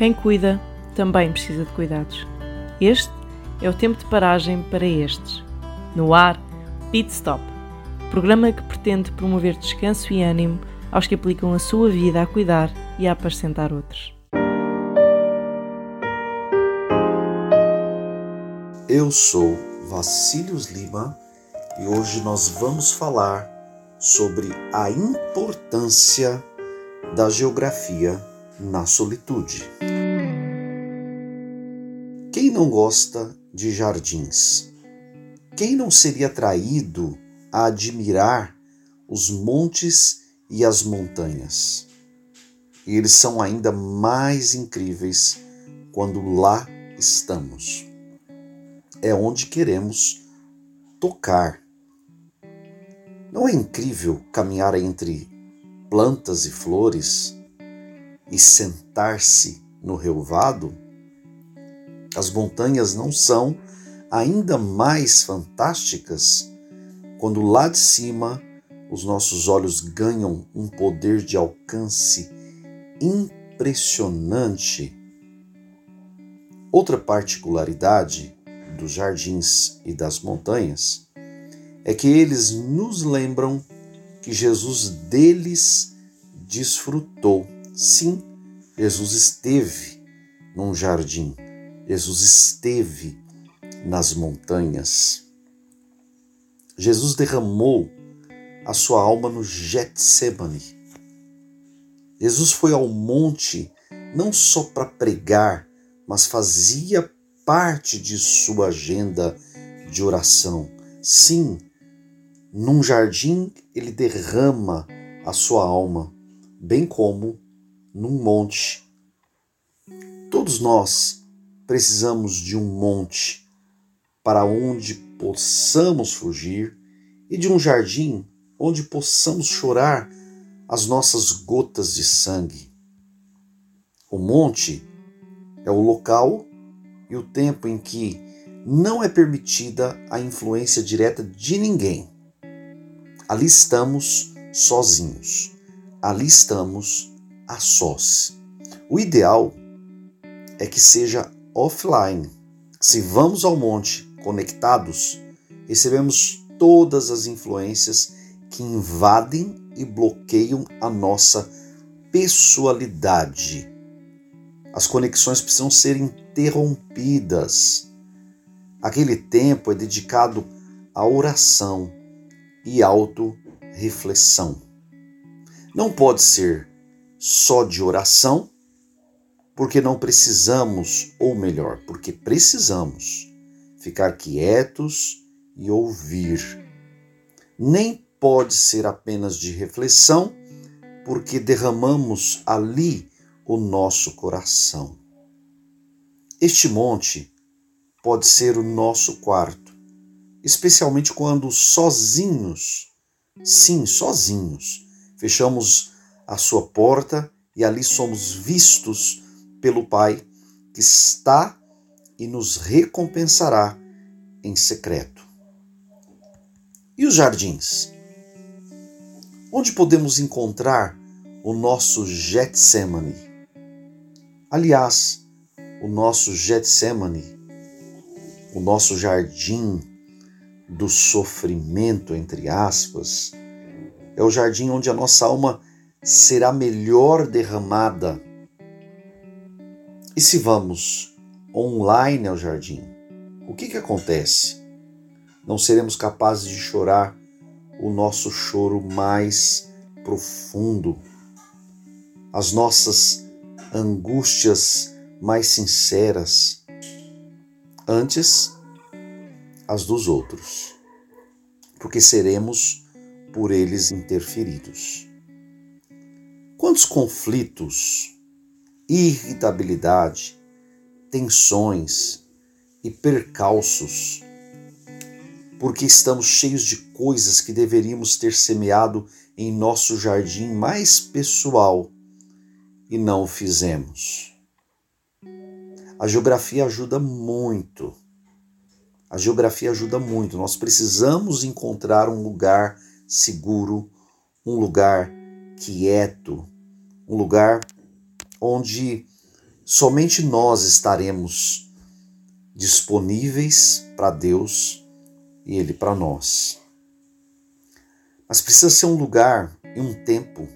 Quem cuida também precisa de cuidados. Este é o tempo de paragem para estes. No ar, Pit Stop, programa que pretende promover descanso e ânimo aos que aplicam a sua vida a cuidar e a apacentar outros. Eu sou Vacílios Lima e hoje nós vamos falar sobre a importância da geografia na solitude. Não gosta de jardins? Quem não seria atraído a admirar os montes e as montanhas? E eles são ainda mais incríveis quando lá estamos. É onde queremos tocar. Não é incrível caminhar entre plantas e flores e sentar-se no relvado? As montanhas não são ainda mais fantásticas quando lá de cima os nossos olhos ganham um poder de alcance impressionante. Outra particularidade dos jardins e das montanhas é que eles nos lembram que Jesus deles desfrutou. Sim, Jesus esteve num jardim, Jesus esteve nas montanhas. Jesus derramou a sua alma no Getsemane. Jesus foi ao monte não só para pregar, mas fazia parte de sua agenda de oração. Sim, num jardim ele derrama a sua alma, bem como num monte. Todos nós precisamos de um monte para onde possamos fugir e de um jardim onde possamos chorar as nossas gotas de sangue. O monte é o local e o tempo em que não é permitida a influência direta de ninguém. Ali estamos sozinhos. Ali estamos a sós. O ideal é que seja offline. Se vamos ao monte conectados, recebemos todas as influências que invadem e bloqueiam a nossa pessoalidade. As conexões precisam ser interrompidas. Aquele tempo é dedicado à oração e auto-reflexão. Não pode ser só de oração, porque não precisamos, ou melhor, porque precisamos ficar quietos e ouvir. Nem pode ser apenas de reflexão, porque derramamos ali o nosso coração. Este monte pode ser o nosso quarto, especialmente quando sozinhos, sim, sozinhos, fechamos a sua porta e ali somos vistos pelo Pai que está e nos recompensará em secreto. E os jardins? Onde podemos encontrar o nosso Getsemane? Aliás, o nosso Getsemane, o nosso jardim do sofrimento, entre aspas, é o jardim onde a nossa alma será melhor derramada. E se vamos online ao jardim, o que, que acontece? Não seremos capazes de chorar o nosso choro mais profundo, as nossas angústias mais sinceras, antes as dos outros, porque seremos por eles interferidos. Quantos conflitos, irritabilidade, tensões e percalços, porque estamos cheios de coisas que deveríamos ter semeado em nosso jardim mais pessoal e não o fizemos. A geografia ajuda muito. A geografia ajuda muito. Nós precisamos encontrar um lugar seguro, um lugar quieto, um lugar onde somente nós estaremos disponíveis para Deus e Ele para nós. Mas precisa ser um lugar e um tempo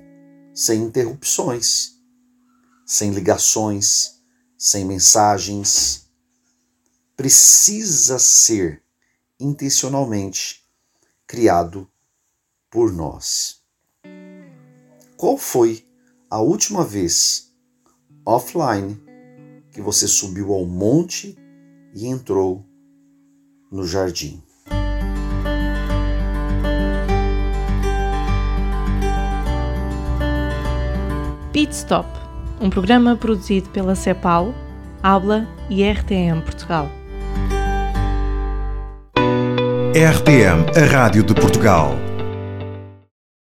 sem interrupções, sem ligações, sem mensagens. Precisa ser intencionalmente criado por nós. Qual foi a última vez offline que você subiu ao monte e entrou no jardim? Pit Stop, um programa produzido pela CEPAL, Habla e RTM Portugal. RTM, a Rádio de Portugal.